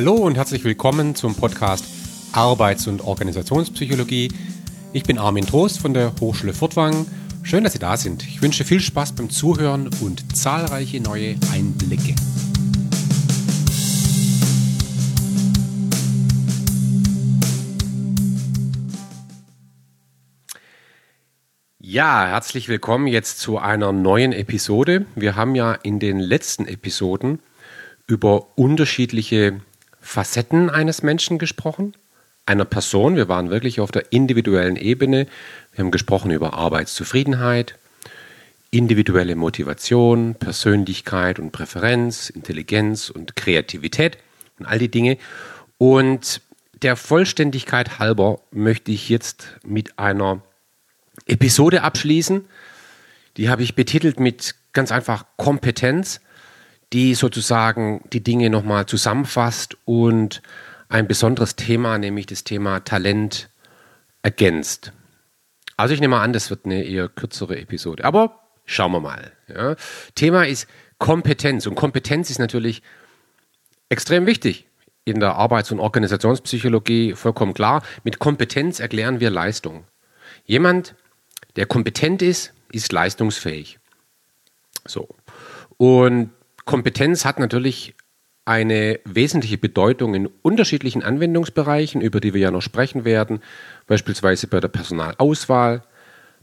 Hallo und herzlich willkommen zum Podcast Arbeits- und Organisationspsychologie. Ich bin Armin Trost von der Hochschule Furtwangen. Schön, dass Sie da sind. Ich wünsche viel Spaß beim Zuhören und zahlreiche neue Einblicke. Ja, herzlich willkommen jetzt zu einer neuen Episode. Wir haben ja in den letzten Episoden über unterschiedliche Facetten eines Menschen gesprochen, einer Person. Wir waren wirklich auf der individuellen Ebene. Wir haben gesprochen über Arbeitszufriedenheit, individuelle Motivation, Persönlichkeit und Präferenz, Intelligenz und Kreativität und all die Dinge. Und der Vollständigkeit halber möchte ich jetzt mit einer Episode abschließen. Die habe ich betitelt mit ganz einfach Kompetenz die sozusagen die Dinge nochmal zusammenfasst und ein besonderes Thema, nämlich das Thema Talent, ergänzt. Also ich nehme an, das wird eine eher kürzere Episode, aber schauen wir mal. Ja. Thema ist Kompetenz und Kompetenz ist natürlich extrem wichtig in der Arbeits- und Organisationspsychologie, vollkommen klar. Mit Kompetenz erklären wir Leistung. Jemand, der kompetent ist, ist leistungsfähig. So. Und Kompetenz hat natürlich eine wesentliche Bedeutung in unterschiedlichen Anwendungsbereichen, über die wir ja noch sprechen werden, beispielsweise bei der Personalauswahl,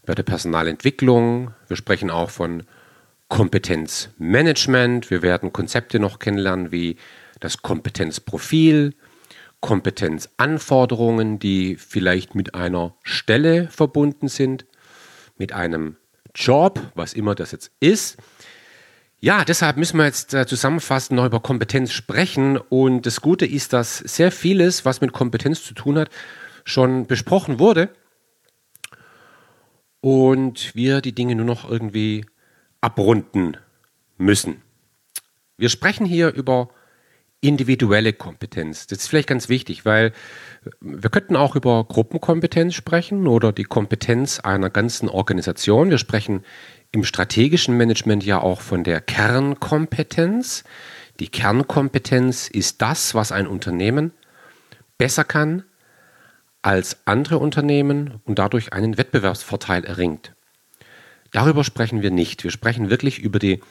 bei der Personalentwicklung. Wir sprechen auch von Kompetenzmanagement. Wir werden Konzepte noch kennenlernen wie das Kompetenzprofil, Kompetenzanforderungen, die vielleicht mit einer Stelle verbunden sind, mit einem Job, was immer das jetzt ist. Ja, deshalb müssen wir jetzt äh, zusammenfassend noch über Kompetenz sprechen. Und das Gute ist, dass sehr vieles, was mit Kompetenz zu tun hat, schon besprochen wurde. Und wir die Dinge nur noch irgendwie abrunden müssen. Wir sprechen hier über individuelle Kompetenz. Das ist vielleicht ganz wichtig, weil wir könnten auch über Gruppenkompetenz sprechen oder die Kompetenz einer ganzen Organisation. Wir sprechen im strategischen Management ja auch von der Kernkompetenz. Die Kernkompetenz ist das, was ein Unternehmen besser kann als andere Unternehmen und dadurch einen Wettbewerbsvorteil erringt. Darüber sprechen wir nicht. Wir sprechen wirklich über die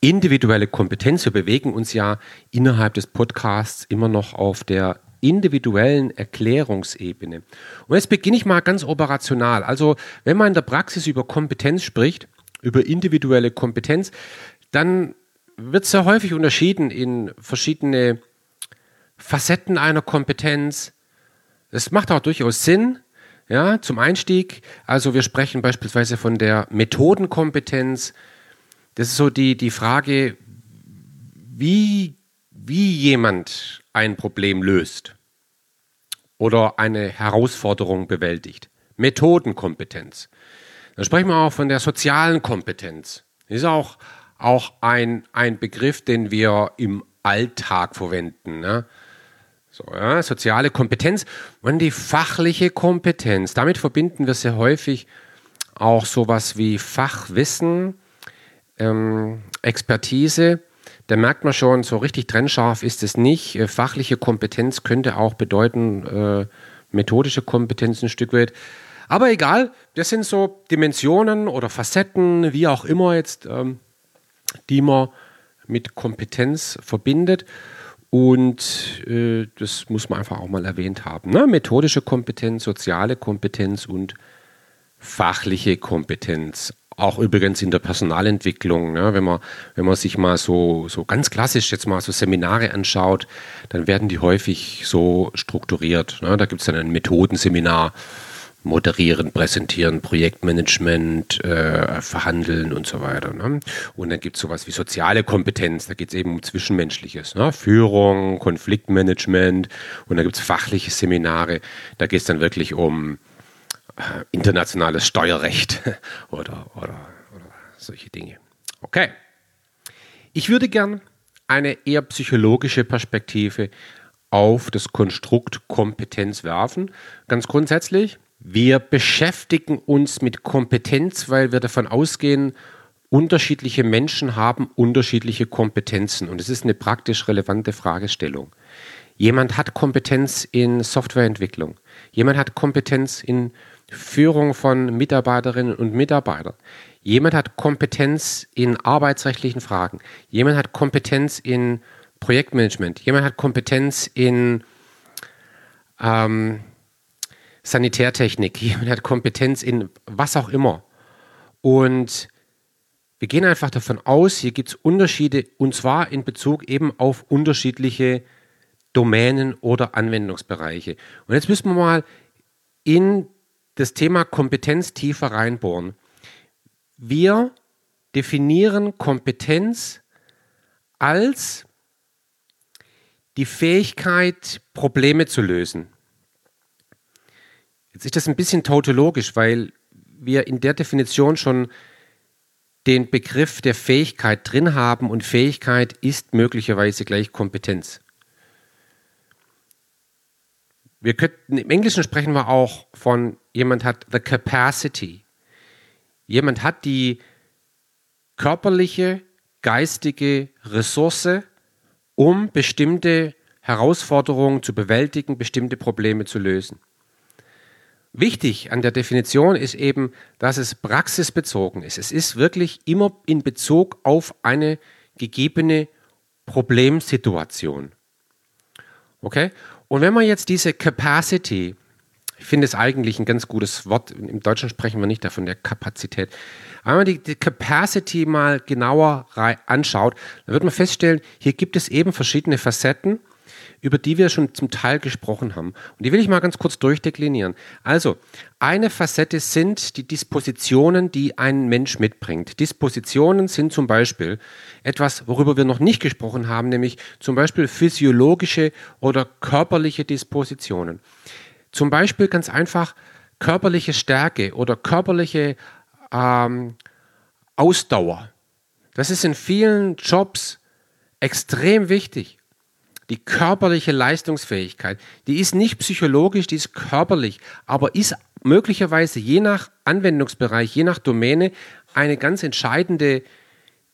individuelle Kompetenz. Wir bewegen uns ja innerhalb des Podcasts immer noch auf der individuellen Erklärungsebene. Und jetzt beginne ich mal ganz operational. Also, wenn man in der Praxis über Kompetenz spricht, über individuelle Kompetenz, dann wird sehr häufig unterschieden in verschiedene Facetten einer Kompetenz. Es macht auch durchaus Sinn, ja, zum Einstieg. Also wir sprechen beispielsweise von der Methodenkompetenz. Das ist so die, die Frage, wie, wie jemand ein Problem löst oder eine Herausforderung bewältigt. Methodenkompetenz. Dann sprechen wir auch von der sozialen Kompetenz. Das ist auch, auch ein, ein Begriff, den wir im Alltag verwenden. Ne? So, ja, soziale Kompetenz und die fachliche Kompetenz. Damit verbinden wir sehr häufig auch sowas wie Fachwissen, ähm, Expertise. Da merkt man schon, so richtig trennscharf ist es nicht. Äh, fachliche Kompetenz könnte auch bedeuten, äh, methodische Kompetenz ein Stück weit. Aber egal, das sind so Dimensionen oder Facetten, wie auch immer jetzt, ähm, die man mit Kompetenz verbindet. Und äh, das muss man einfach auch mal erwähnt haben. Ne? Methodische Kompetenz, soziale Kompetenz und fachliche Kompetenz. Auch übrigens in der Personalentwicklung, ne? wenn, man, wenn man sich mal so, so ganz klassisch jetzt mal so Seminare anschaut, dann werden die häufig so strukturiert. Ne? Da gibt es dann ein Methodenseminar moderieren, präsentieren, Projektmanagement, äh, verhandeln und so weiter. Ne? Und dann gibt es sowas wie soziale Kompetenz, da geht es eben um Zwischenmenschliches, ne? Führung, Konfliktmanagement und da gibt es fachliche Seminare, da geht es dann wirklich um äh, internationales Steuerrecht oder, oder, oder solche Dinge. Okay. Ich würde gern eine eher psychologische Perspektive auf das Konstrukt Kompetenz werfen. Ganz grundsätzlich, wir beschäftigen uns mit Kompetenz, weil wir davon ausgehen, unterschiedliche Menschen haben unterschiedliche Kompetenzen. Und es ist eine praktisch relevante Fragestellung. Jemand hat Kompetenz in Softwareentwicklung. Jemand hat Kompetenz in Führung von Mitarbeiterinnen und Mitarbeitern. Jemand hat Kompetenz in arbeitsrechtlichen Fragen. Jemand hat Kompetenz in Projektmanagement. Jemand hat Kompetenz in ähm, Sanitärtechnik. Jemand hat Kompetenz in was auch immer. Und wir gehen einfach davon aus, hier gibt es Unterschiede und zwar in Bezug eben auf unterschiedliche Domänen oder Anwendungsbereiche. Und jetzt müssen wir mal in das Thema Kompetenz tiefer reinbohren. Wir definieren Kompetenz als die Fähigkeit, Probleme zu lösen. Jetzt ist das ein bisschen tautologisch, weil wir in der Definition schon den Begriff der Fähigkeit drin haben und Fähigkeit ist möglicherweise gleich Kompetenz. Wir könnten, im Englischen sprechen wir auch von jemand hat the capacity. Jemand hat die körperliche, geistige Ressource, um bestimmte Herausforderungen zu bewältigen, bestimmte Probleme zu lösen. Wichtig an der Definition ist eben, dass es praxisbezogen ist. Es ist wirklich immer in Bezug auf eine gegebene Problemsituation. Okay? Und wenn man jetzt diese Capacity, ich finde es eigentlich ein ganz gutes Wort, im Deutschen sprechen wir nicht davon, der Kapazität. Wenn man die, die Capacity mal genauer anschaut, dann wird man feststellen, hier gibt es eben verschiedene Facetten über die wir schon zum Teil gesprochen haben. Und die will ich mal ganz kurz durchdeklinieren. Also, eine Facette sind die Dispositionen, die ein Mensch mitbringt. Dispositionen sind zum Beispiel etwas, worüber wir noch nicht gesprochen haben, nämlich zum Beispiel physiologische oder körperliche Dispositionen. Zum Beispiel ganz einfach körperliche Stärke oder körperliche ähm, Ausdauer. Das ist in vielen Jobs extrem wichtig die körperliche Leistungsfähigkeit, die ist nicht psychologisch, die ist körperlich, aber ist möglicherweise je nach Anwendungsbereich, je nach Domäne eine ganz entscheidende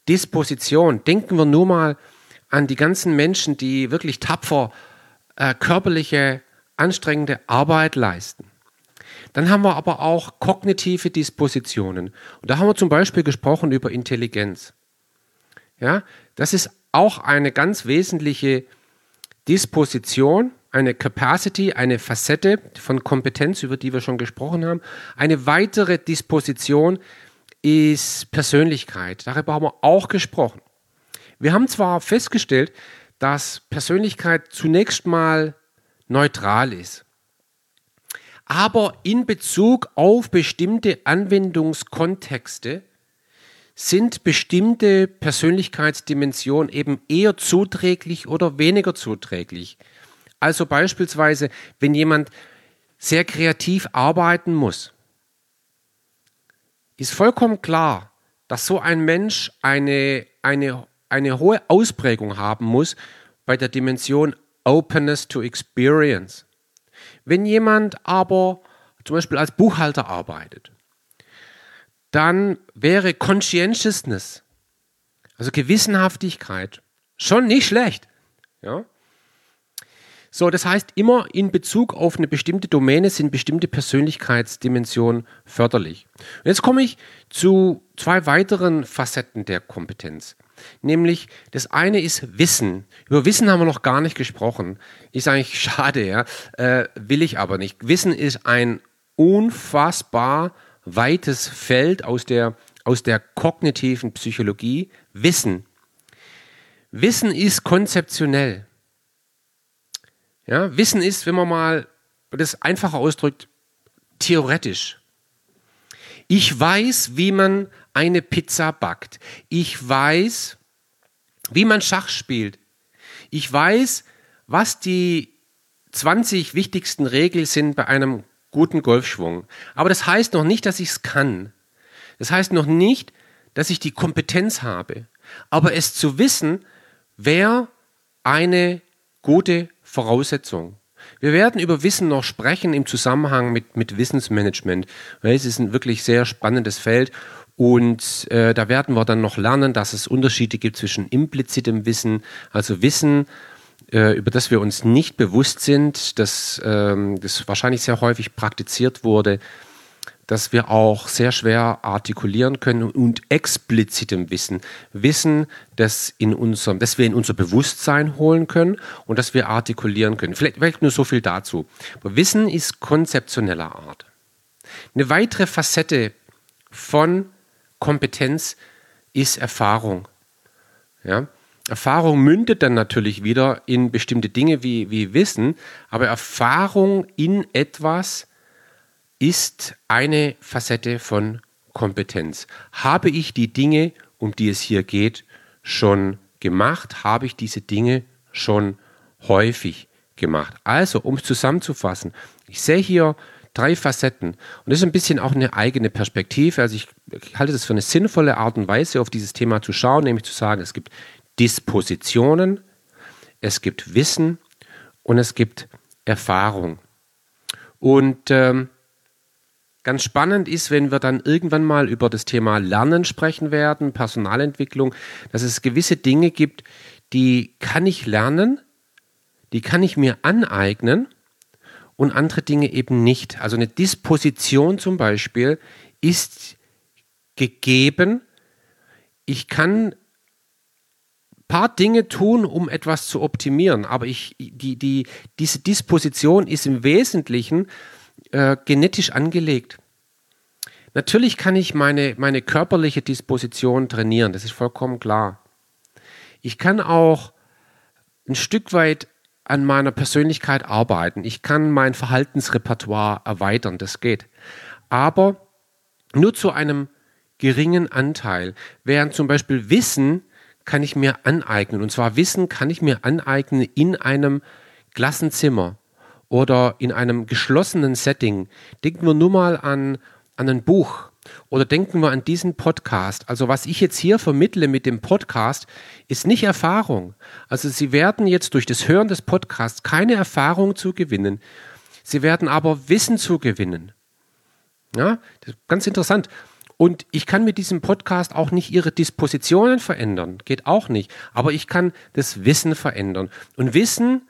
Disposition. Denken wir nur mal an die ganzen Menschen, die wirklich tapfer äh, körperliche, anstrengende Arbeit leisten. Dann haben wir aber auch kognitive Dispositionen. Und da haben wir zum Beispiel gesprochen über Intelligenz. Ja, das ist auch eine ganz wesentliche Disposition, eine Capacity, eine Facette von Kompetenz, über die wir schon gesprochen haben. Eine weitere Disposition ist Persönlichkeit. Darüber haben wir auch gesprochen. Wir haben zwar festgestellt, dass Persönlichkeit zunächst mal neutral ist, aber in Bezug auf bestimmte Anwendungskontexte sind bestimmte Persönlichkeitsdimensionen eben eher zuträglich oder weniger zuträglich. Also beispielsweise, wenn jemand sehr kreativ arbeiten muss, ist vollkommen klar, dass so ein Mensch eine, eine, eine hohe Ausprägung haben muss bei der Dimension Openness to Experience. Wenn jemand aber zum Beispiel als Buchhalter arbeitet dann wäre Conscientiousness, also Gewissenhaftigkeit, schon nicht schlecht. Ja? So, das heißt, immer in Bezug auf eine bestimmte Domäne sind bestimmte Persönlichkeitsdimensionen förderlich. Und jetzt komme ich zu zwei weiteren Facetten der Kompetenz. Nämlich, das eine ist Wissen. Über Wissen haben wir noch gar nicht gesprochen. Ist eigentlich schade, ja. Äh, will ich aber nicht. Wissen ist ein unfassbar weites Feld aus der, aus der kognitiven Psychologie. Wissen. Wissen ist konzeptionell. Ja, Wissen ist, wenn man mal das einfacher ausdrückt, theoretisch. Ich weiß, wie man eine Pizza backt. Ich weiß, wie man Schach spielt. Ich weiß, was die 20 wichtigsten Regeln sind bei einem guten Golfschwung. Aber das heißt noch nicht, dass ich es kann. Das heißt noch nicht, dass ich die Kompetenz habe. Aber es zu wissen, wäre eine gute Voraussetzung. Wir werden über Wissen noch sprechen im Zusammenhang mit, mit Wissensmanagement. Es ist ein wirklich sehr spannendes Feld und äh, da werden wir dann noch lernen, dass es Unterschiede gibt zwischen implizitem Wissen, also Wissen, äh, über das wir uns nicht bewusst sind, dass ähm, das wahrscheinlich sehr häufig praktiziert wurde, dass wir auch sehr schwer artikulieren können und explizitem Wissen. Wissen, das, in unserem, das wir in unser Bewusstsein holen können und das wir artikulieren können. Vielleicht, vielleicht nur so viel dazu. Aber Wissen ist konzeptioneller Art. Eine weitere Facette von Kompetenz ist Erfahrung. Ja? Erfahrung mündet dann natürlich wieder in bestimmte Dinge wie, wie Wissen, aber Erfahrung in etwas ist eine Facette von Kompetenz. Habe ich die Dinge, um die es hier geht, schon gemacht? Habe ich diese Dinge schon häufig gemacht? Also, um es zusammenzufassen, ich sehe hier drei Facetten und das ist ein bisschen auch eine eigene Perspektive. Also ich, ich halte das für eine sinnvolle Art und Weise, auf dieses Thema zu schauen, nämlich zu sagen, es gibt Dispositionen, es gibt Wissen und es gibt Erfahrung. Und ähm, Ganz spannend ist, wenn wir dann irgendwann mal über das Thema Lernen sprechen werden, Personalentwicklung, dass es gewisse Dinge gibt, die kann ich lernen, die kann ich mir aneignen und andere Dinge eben nicht. Also eine Disposition zum Beispiel ist gegeben. Ich kann paar Dinge tun, um etwas zu optimieren, aber ich, die, die, diese Disposition ist im Wesentlichen äh, genetisch angelegt. Natürlich kann ich meine, meine körperliche Disposition trainieren, das ist vollkommen klar. Ich kann auch ein Stück weit an meiner Persönlichkeit arbeiten. Ich kann mein Verhaltensrepertoire erweitern, das geht. Aber nur zu einem geringen Anteil. Während zum Beispiel Wissen kann ich mir aneignen. Und zwar Wissen kann ich mir aneignen in einem Klassenzimmer oder in einem geschlossenen Setting. Denken wir nur mal an, an ein Buch oder denken wir an diesen Podcast. Also was ich jetzt hier vermittle mit dem Podcast, ist nicht Erfahrung. Also Sie werden jetzt durch das Hören des Podcasts keine Erfahrung zu gewinnen. Sie werden aber Wissen zu gewinnen. Ja, ganz interessant. Und ich kann mit diesem Podcast auch nicht Ihre Dispositionen verändern. Geht auch nicht. Aber ich kann das Wissen verändern. Und Wissen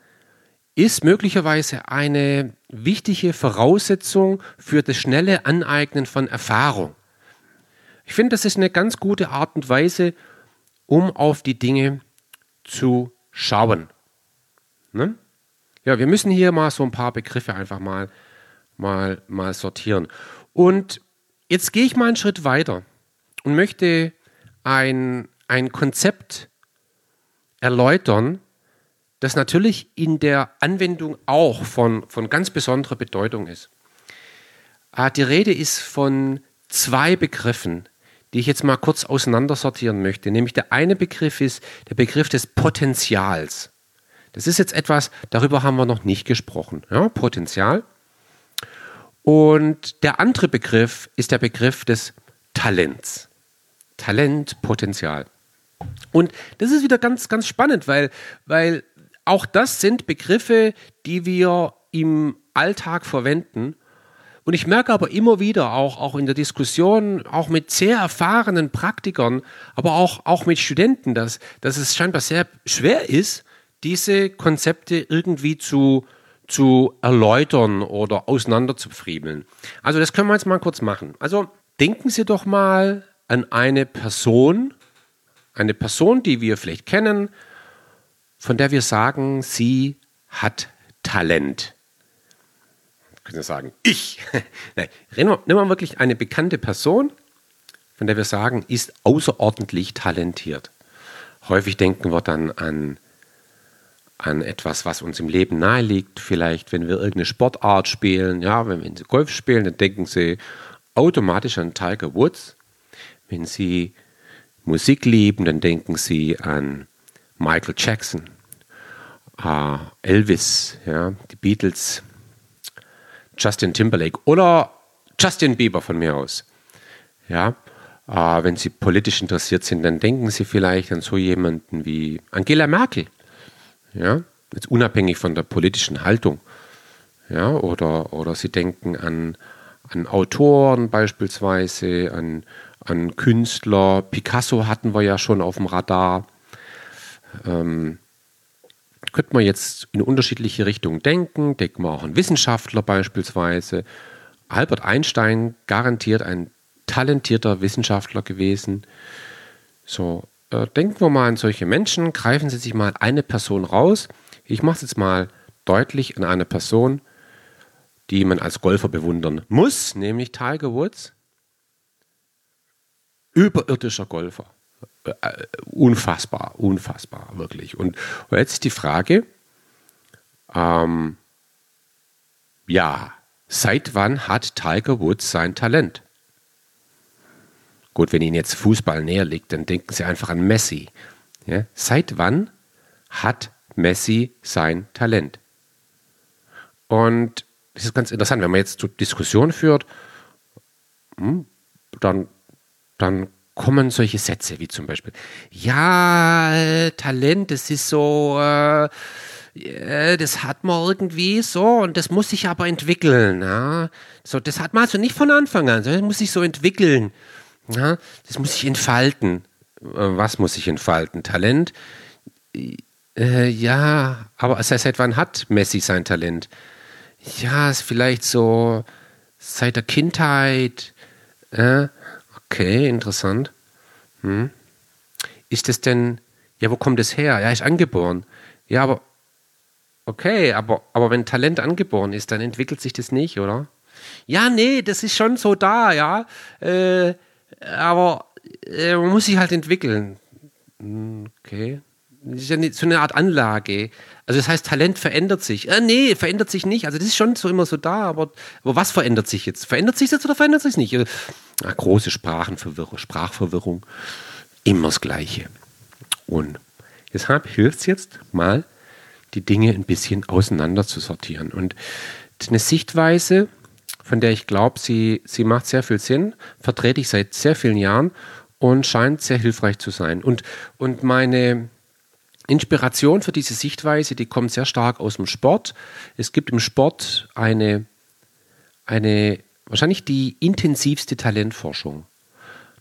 ist möglicherweise eine wichtige Voraussetzung für das schnelle Aneignen von Erfahrung. Ich finde, das ist eine ganz gute Art und Weise, um auf die Dinge zu schauen. Ne? Ja, wir müssen hier mal so ein paar Begriffe einfach mal, mal, mal sortieren. Und jetzt gehe ich mal einen Schritt weiter und möchte ein, ein Konzept erläutern, das natürlich in der Anwendung auch von, von ganz besonderer Bedeutung ist. Ah, die Rede ist von zwei Begriffen, die ich jetzt mal kurz auseinandersortieren möchte. Nämlich der eine Begriff ist der Begriff des Potenzials. Das ist jetzt etwas, darüber haben wir noch nicht gesprochen. Ja, Potenzial. Und der andere Begriff ist der Begriff des Talents. Talent, Potenzial. Und das ist wieder ganz, ganz spannend, weil, weil auch das sind Begriffe, die wir im Alltag verwenden. Und ich merke aber immer wieder, auch, auch in der Diskussion, auch mit sehr erfahrenen Praktikern, aber auch, auch mit Studenten, dass, dass es scheinbar sehr schwer ist, diese Konzepte irgendwie zu, zu erläutern oder auseinander zu friemeln. Also das können wir jetzt mal kurz machen. Also denken Sie doch mal an eine Person, eine Person, die wir vielleicht kennen, von der wir sagen, sie hat Talent. Können Sie sagen, ich? Nein, nehmen wir wirklich eine bekannte Person, von der wir sagen, ist außerordentlich talentiert. Häufig denken wir dann an, an etwas, was uns im Leben nahe liegt. Vielleicht, wenn wir irgendeine Sportart spielen, ja, wenn, wenn Sie Golf spielen, dann denken Sie automatisch an Tiger Woods. Wenn Sie Musik lieben, dann denken Sie an Michael Jackson, äh, Elvis, ja, die Beatles, Justin Timberlake oder Justin Bieber von mir aus. Ja, äh, wenn Sie politisch interessiert sind, dann denken Sie vielleicht an so jemanden wie Angela Merkel. Ja, jetzt unabhängig von der politischen Haltung. Ja, oder, oder Sie denken an, an Autoren beispielsweise, an, an Künstler. Picasso hatten wir ja schon auf dem Radar. Ähm, könnte man jetzt in unterschiedliche Richtungen denken. Denken wir auch an Wissenschaftler beispielsweise. Albert Einstein garantiert ein talentierter Wissenschaftler gewesen. So, äh, denken wir mal an solche Menschen. Greifen Sie sich mal eine Person raus. Ich mache es jetzt mal deutlich an eine Person, die man als Golfer bewundern muss, nämlich Tiger Woods. Überirdischer Golfer. Äh, unfassbar, unfassbar, wirklich. Und, und jetzt ist die Frage, ähm, ja, seit wann hat Tiger Woods sein Talent? Gut, wenn Ihnen jetzt Fußball näher liegt, dann denken Sie einfach an Messi. Ja? Seit wann hat Messi sein Talent? Und das ist ganz interessant, wenn man jetzt zur Diskussion führt, hm, dann, dann kommen solche Sätze wie zum Beispiel, ja, äh, Talent, das ist so, äh, äh, das hat man irgendwie so und das muss sich aber entwickeln. Ja? So, das hat man also nicht von Anfang an, das muss sich so entwickeln. Ja? Das muss sich entfalten. Äh, was muss sich entfalten? Talent? Äh, ja, aber seit wann hat Messi sein Talent? ja, ist vielleicht so seit der Kindheit. Äh, okay, interessant. Hm. Ist es denn, ja, wo kommt es her? Ja, ist angeboren. Ja, aber, okay, aber, aber wenn Talent angeboren ist, dann entwickelt sich das nicht, oder? Ja, nee, das ist schon so da, ja. Äh, aber äh, man muss sich halt entwickeln. Hm, okay. Das ist ja so eine Art Anlage. Also das heißt, Talent verändert sich. Äh, nee, verändert sich nicht. Also das ist schon so immer so da, aber, aber was verändert sich jetzt? Verändert sich jetzt oder verändert sich nicht? Äh, na, große Sprachenverwirrung, Sprachverwirrung. Immer das Gleiche. Und deshalb hilft es jetzt mal, die Dinge ein bisschen auseinander zu sortieren. Und eine Sichtweise, von der ich glaube, sie, sie macht sehr viel Sinn, vertrete ich seit sehr vielen Jahren und scheint sehr hilfreich zu sein. Und, und meine, Inspiration für diese Sichtweise, die kommt sehr stark aus dem Sport. Es gibt im Sport eine, eine wahrscheinlich die intensivste Talentforschung.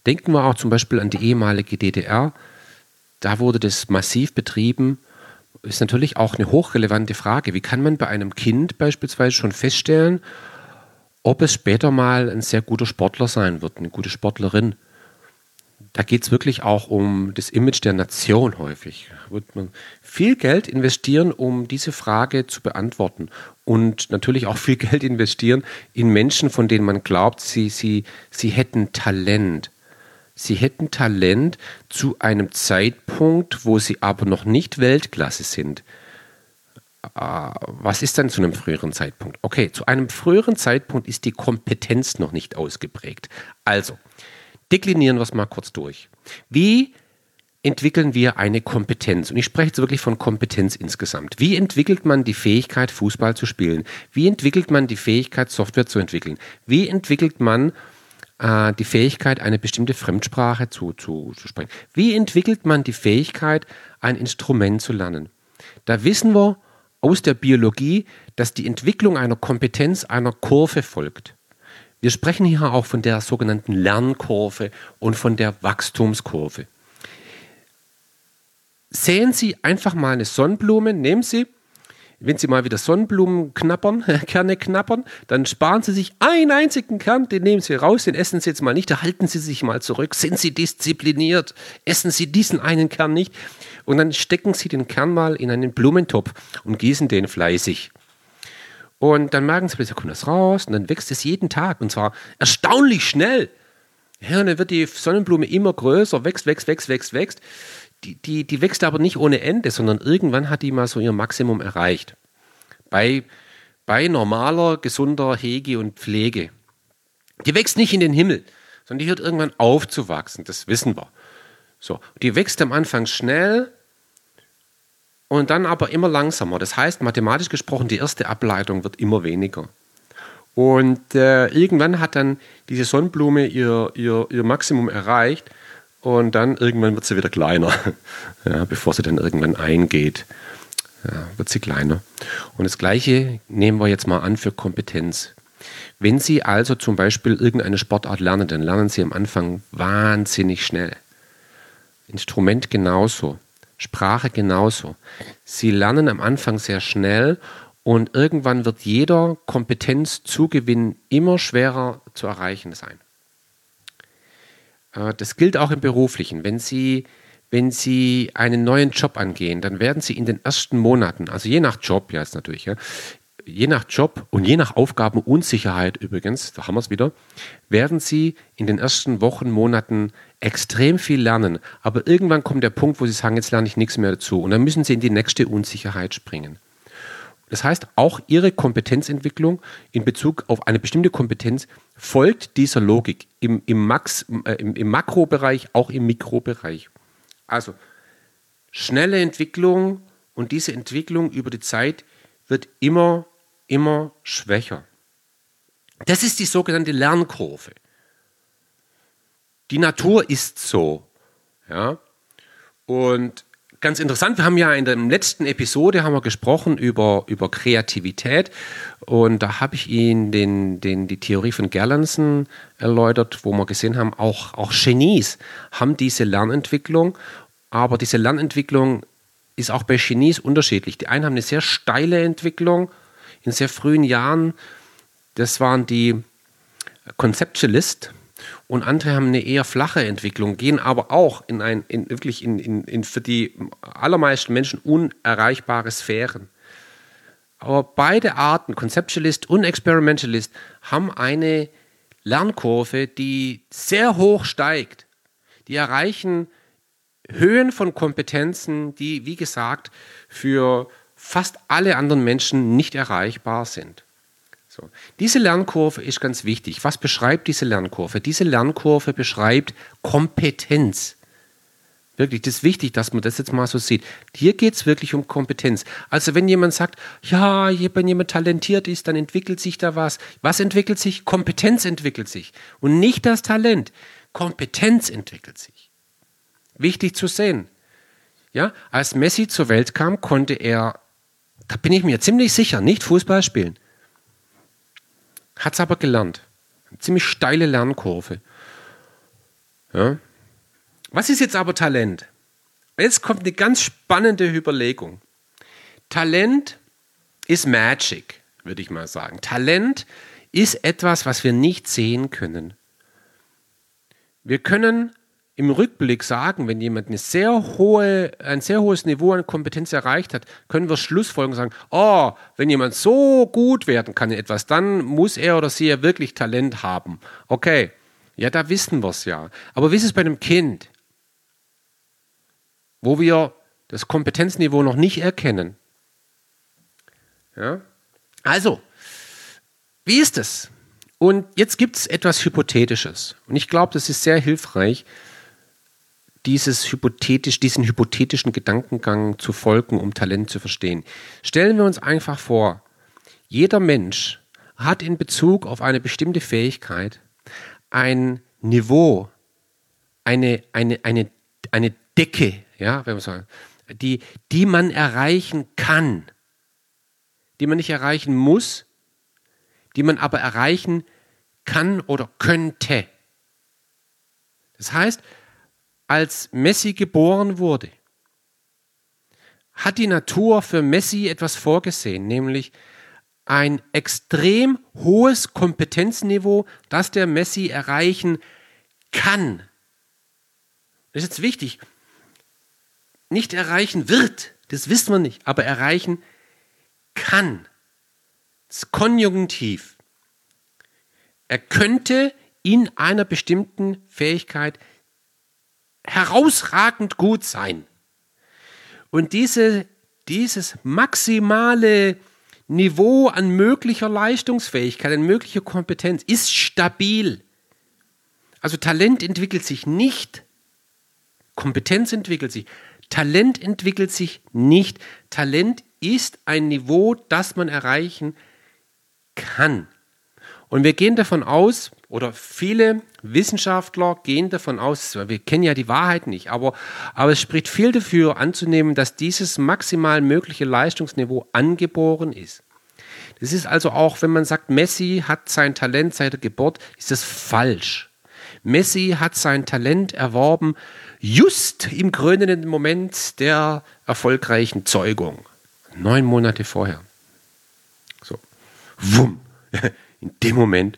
Denken wir auch zum Beispiel an die ehemalige DDR. Da wurde das massiv betrieben. Ist natürlich auch eine hochrelevante Frage. Wie kann man bei einem Kind beispielsweise schon feststellen, ob es später mal ein sehr guter Sportler sein wird, eine gute Sportlerin? da geht es wirklich auch um das Image der Nation häufig. Wird man viel Geld investieren, um diese Frage zu beantworten. Und natürlich auch viel Geld investieren in Menschen, von denen man glaubt, sie, sie, sie hätten Talent. Sie hätten Talent zu einem Zeitpunkt, wo sie aber noch nicht Weltklasse sind. Ah, was ist dann zu einem früheren Zeitpunkt? Okay, zu einem früheren Zeitpunkt ist die Kompetenz noch nicht ausgeprägt. Also, deklinieren wir es mal kurz durch. Wie entwickeln wir eine Kompetenz? Und ich spreche jetzt wirklich von Kompetenz insgesamt. Wie entwickelt man die Fähigkeit, Fußball zu spielen? Wie entwickelt man die Fähigkeit, Software zu entwickeln? Wie entwickelt man äh, die Fähigkeit, eine bestimmte Fremdsprache zu, zu, zu sprechen? Wie entwickelt man die Fähigkeit, ein Instrument zu lernen? Da wissen wir aus der Biologie, dass die Entwicklung einer Kompetenz einer Kurve folgt. Wir sprechen hier auch von der sogenannten Lernkurve und von der Wachstumskurve. Sehen Sie einfach mal eine Sonnenblume, nehmen Sie, wenn Sie mal wieder Sonnenblumen knappern, Kerne knappern, dann sparen Sie sich einen einzigen Kern, den nehmen Sie raus, den essen Sie jetzt mal nicht, da halten Sie sich mal zurück, sind Sie diszipliniert, essen Sie diesen einen Kern nicht und dann stecken Sie den Kern mal in einen Blumentopf und gießen den fleißig. Und dann merken sie plötzlich, kommt das raus und dann wächst es jeden Tag und zwar erstaunlich schnell. Ja, und dann wird die Sonnenblume immer größer, wächst, wächst, wächst, wächst, wächst. Die, die, die wächst aber nicht ohne Ende, sondern irgendwann hat die mal so ihr Maximum erreicht. Bei, bei normaler, gesunder Hege und Pflege. Die wächst nicht in den Himmel, sondern die hört irgendwann aufzuwachsen, das wissen wir. So, die wächst am Anfang schnell, und dann aber immer langsamer. Das heißt, mathematisch gesprochen, die erste Ableitung wird immer weniger. Und äh, irgendwann hat dann diese Sonnenblume ihr, ihr, ihr Maximum erreicht und dann irgendwann wird sie wieder kleiner, ja, bevor sie dann irgendwann eingeht. Ja, wird sie kleiner. Und das Gleiche nehmen wir jetzt mal an für Kompetenz. Wenn Sie also zum Beispiel irgendeine Sportart lernen, dann lernen Sie am Anfang wahnsinnig schnell. Instrument genauso. Sprache genauso. Sie lernen am Anfang sehr schnell und irgendwann wird jeder Kompetenzzugewinn immer schwerer zu erreichen sein. Äh, das gilt auch im beruflichen. Wenn Sie, wenn Sie einen neuen Job angehen, dann werden Sie in den ersten Monaten, also je nach Job, ja, ist natürlich, ja, je nach Job und je nach Aufgabenunsicherheit übrigens, da haben wir es wieder, werden Sie in den ersten Wochen, Monaten extrem viel lernen. Aber irgendwann kommt der Punkt, wo Sie sagen, jetzt lerne ich nichts mehr dazu. Und dann müssen Sie in die nächste Unsicherheit springen. Das heißt, auch Ihre Kompetenzentwicklung in Bezug auf eine bestimmte Kompetenz folgt dieser Logik im, im, Max, äh, im, im Makrobereich, auch im Mikrobereich. Also schnelle Entwicklung und diese Entwicklung über die Zeit wird immer immer schwächer. Das ist die sogenannte Lernkurve. Die Natur ist so. Ja? Und ganz interessant, wir haben ja in der letzten Episode haben wir gesprochen über, über Kreativität und da habe ich Ihnen den, den, die Theorie von Gerlandsen erläutert, wo wir gesehen haben, auch, auch Genies haben diese Lernentwicklung, aber diese Lernentwicklung ist auch bei Genies unterschiedlich. Die einen haben eine sehr steile Entwicklung in sehr frühen Jahren, das waren die Conceptualist und andere haben eine eher flache Entwicklung, gehen aber auch in ein in, wirklich in, in, in für die allermeisten Menschen unerreichbare Sphären. Aber beide Arten, Conceptualist und Experimentalist, haben eine Lernkurve, die sehr hoch steigt. Die erreichen Höhen von Kompetenzen, die, wie gesagt, für fast alle anderen Menschen nicht erreichbar sind. So. Diese Lernkurve ist ganz wichtig. Was beschreibt diese Lernkurve? Diese Lernkurve beschreibt Kompetenz. Wirklich, das ist wichtig, dass man das jetzt mal so sieht. Hier geht es wirklich um Kompetenz. Also wenn jemand sagt, ja, wenn jemand talentiert ist, dann entwickelt sich da was. Was entwickelt sich? Kompetenz entwickelt sich. Und nicht das Talent. Kompetenz entwickelt sich. Wichtig zu sehen. Ja, als Messi zur Welt kam, konnte er da bin ich mir ziemlich sicher, nicht Fußball spielen. Hat es aber gelernt. Eine ziemlich steile Lernkurve. Ja. Was ist jetzt aber Talent? Jetzt kommt eine ganz spannende Überlegung. Talent ist Magic, würde ich mal sagen. Talent ist etwas, was wir nicht sehen können. Wir können im Rückblick sagen, wenn jemand eine sehr hohe, ein sehr hohes Niveau an Kompetenz erreicht hat, können wir Schlussfolgerungen sagen, oh, wenn jemand so gut werden kann in etwas, dann muss er oder sie ja wirklich Talent haben. Okay, ja, da wissen wir es ja. Aber wie ist es bei einem Kind, wo wir das Kompetenzniveau noch nicht erkennen? Ja? Also, wie ist es? Und jetzt gibt es etwas Hypothetisches. Und ich glaube, das ist sehr hilfreich, dieses hypothetisch, diesen hypothetischen Gedankengang zu folgen, um Talent zu verstehen. Stellen wir uns einfach vor, jeder Mensch hat in Bezug auf eine bestimmte Fähigkeit ein Niveau, eine, eine, eine, eine Decke, ja, wenn man sagen, die, die man erreichen kann, die man nicht erreichen muss, die man aber erreichen kann oder könnte. Das heißt, als Messi geboren wurde, hat die Natur für Messi etwas vorgesehen, nämlich ein extrem hohes Kompetenzniveau, das der Messi erreichen kann. Das ist jetzt wichtig. Nicht erreichen wird, das wissen wir nicht, aber erreichen kann. Das konjunktiv. Er könnte in einer bestimmten Fähigkeit herausragend gut sein. Und diese, dieses maximale Niveau an möglicher Leistungsfähigkeit, an möglicher Kompetenz ist stabil. Also Talent entwickelt sich nicht, Kompetenz entwickelt sich. Talent entwickelt sich nicht. Talent ist ein Niveau, das man erreichen kann. Und wir gehen davon aus, oder viele Wissenschaftler gehen davon aus, wir kennen ja die Wahrheit nicht, aber, aber es spricht viel dafür anzunehmen, dass dieses maximal mögliche Leistungsniveau angeboren ist. Das ist also auch, wenn man sagt, Messi hat sein Talent seit der Geburt, ist das falsch. Messi hat sein Talent erworben, just im krönenden Moment der erfolgreichen Zeugung. Neun Monate vorher. So. Wumm. In dem Moment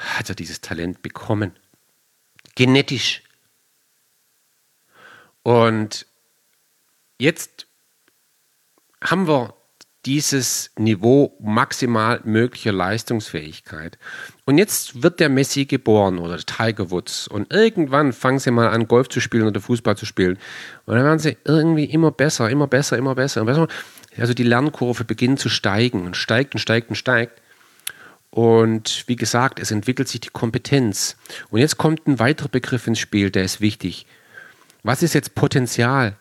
hat er dieses Talent bekommen. Genetisch. Und jetzt haben wir dieses Niveau maximal möglicher Leistungsfähigkeit. Und jetzt wird der Messi geboren oder Tiger Woods und irgendwann fangen sie mal an, Golf zu spielen oder Fußball zu spielen. Und dann werden sie irgendwie immer besser, immer besser, immer besser, immer besser. Also die Lernkurve beginnt zu steigen und steigt und steigt und steigt. Und wie gesagt, es entwickelt sich die Kompetenz. Und jetzt kommt ein weiterer Begriff ins Spiel, der ist wichtig. Was ist jetzt Potenzial?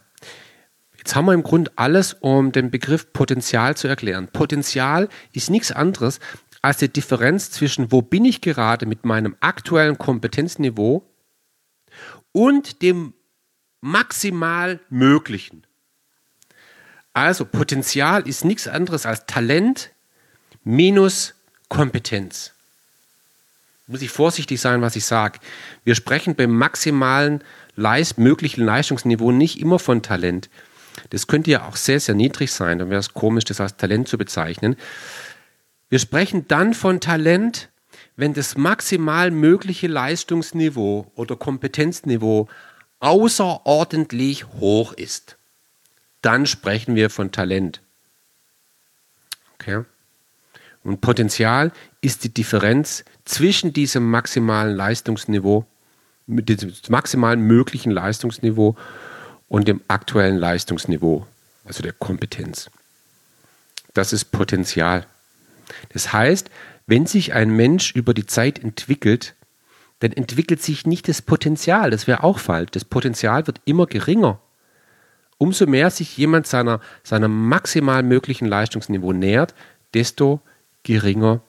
Jetzt haben wir im Grunde alles, um den Begriff Potenzial zu erklären. Potenzial ist nichts anderes als die Differenz zwischen, wo bin ich gerade mit meinem aktuellen Kompetenzniveau und dem maximal Möglichen. Also Potenzial ist nichts anderes als Talent minus Kompetenz. Muss ich vorsichtig sein, was ich sage. Wir sprechen beim maximalen Leist möglichen Leistungsniveau nicht immer von Talent. Das könnte ja auch sehr, sehr niedrig sein. Dann wäre es komisch, das als Talent zu bezeichnen. Wir sprechen dann von Talent, wenn das maximal mögliche Leistungsniveau oder Kompetenzniveau außerordentlich hoch ist. Dann sprechen wir von Talent. Okay? Und Potenzial ist die Differenz zwischen diesem maximalen Leistungsniveau, mit dem maximal möglichen Leistungsniveau und dem aktuellen Leistungsniveau, also der Kompetenz. Das ist Potenzial. Das heißt, wenn sich ein Mensch über die Zeit entwickelt, dann entwickelt sich nicht das Potenzial. Das wäre auch falsch. Das Potenzial wird immer geringer. Umso mehr sich jemand seiner, seiner maximal möglichen Leistungsniveau nähert, desto geringer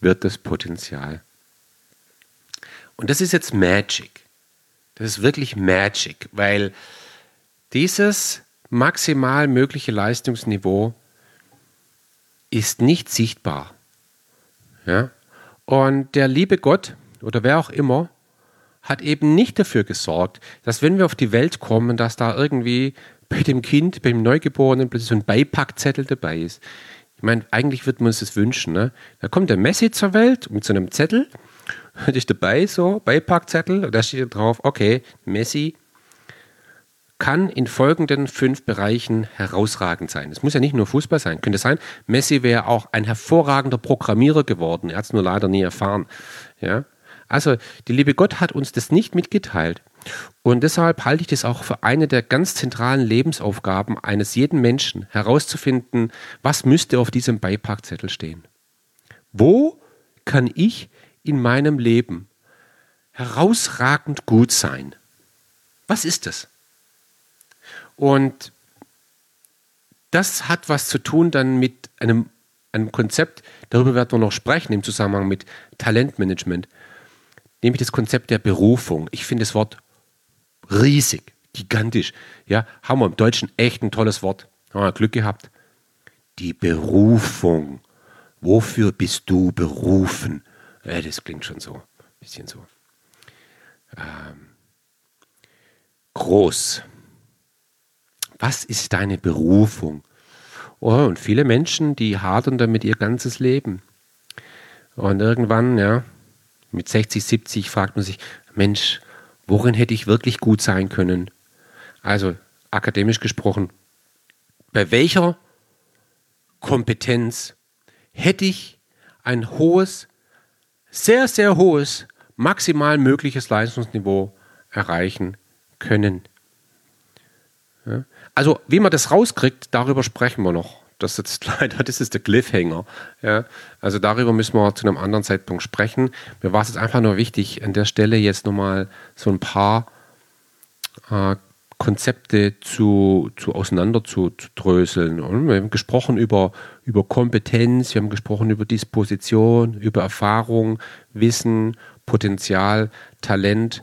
wird das Potenzial. Und das ist jetzt Magic. Das ist wirklich Magic, weil dieses maximal mögliche Leistungsniveau ist nicht sichtbar. Ja? Und der liebe Gott oder wer auch immer hat eben nicht dafür gesorgt, dass wenn wir auf die Welt kommen, dass da irgendwie bei dem Kind, beim Neugeborenen plötzlich so ein Beipackzettel dabei ist. Ich meine, eigentlich würde man uns das wünschen. Ne? Da kommt der Messi zur Welt mit so einem Zettel, hat ich dabei, so Beipackzettel, und da steht drauf, okay, Messi kann in folgenden fünf Bereichen herausragend sein. Es muss ja nicht nur Fußball sein. Könnte sein, Messi wäre auch ein hervorragender Programmierer geworden. Er hat es nur leider nie erfahren. Ja? Also, die liebe Gott hat uns das nicht mitgeteilt. Und deshalb halte ich das auch für eine der ganz zentralen Lebensaufgaben eines jeden Menschen, herauszufinden, was müsste auf diesem Beipackzettel stehen. Wo kann ich in meinem Leben herausragend gut sein? Was ist das? Und das hat was zu tun dann mit einem, einem Konzept, darüber werden wir noch sprechen im Zusammenhang mit Talentmanagement, nämlich das Konzept der Berufung. Ich finde das Wort riesig, gigantisch. Ja, haben wir im Deutschen echt ein tolles Wort. Haben wir Glück gehabt. Die Berufung. Wofür bist du berufen? Ja, das klingt schon so, ein bisschen so. Ähm, groß. Was ist deine Berufung? Oh, und viele Menschen, die hadern damit ihr ganzes Leben. Und irgendwann, ja, mit 60, 70 fragt man sich, Mensch, worin hätte ich wirklich gut sein können? Also akademisch gesprochen, bei welcher Kompetenz hätte ich ein hohes, sehr, sehr hohes, maximal mögliches Leistungsniveau erreichen können? Ja? Also, wie man das rauskriegt, darüber sprechen wir noch. Das ist leider, das ist der Cliffhanger. Ja, also darüber müssen wir zu einem anderen Zeitpunkt sprechen. Mir war es jetzt einfach nur wichtig, an der Stelle jetzt nochmal so ein paar äh, Konzepte zu, zu auseinander zu, zu dröseln. Und wir haben gesprochen über, über Kompetenz, wir haben gesprochen über Disposition, über Erfahrung, Wissen, Potenzial, Talent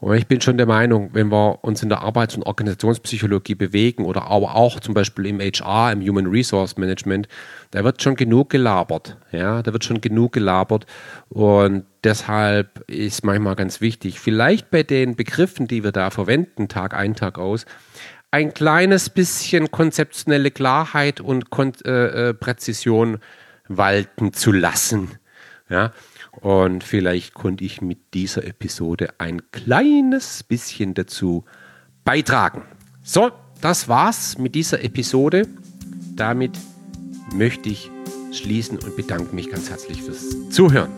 Und ich bin schon der Meinung, wenn wir uns in der Arbeits- und Organisationspsychologie bewegen oder aber auch zum Beispiel im HR, im Human Resource Management, da wird schon genug gelabert. Ja, da wird schon genug gelabert. Und deshalb ist manchmal ganz wichtig, vielleicht bei den Begriffen, die wir da verwenden, Tag ein, Tag aus, ein kleines bisschen konzeptionelle Klarheit und Kon äh, äh, Präzision walten zu lassen. Ja, und vielleicht konnte ich mit dieser Episode ein kleines bisschen dazu beitragen. So, das war's mit dieser Episode. Damit möchte ich schließen und bedanke mich ganz herzlich fürs Zuhören.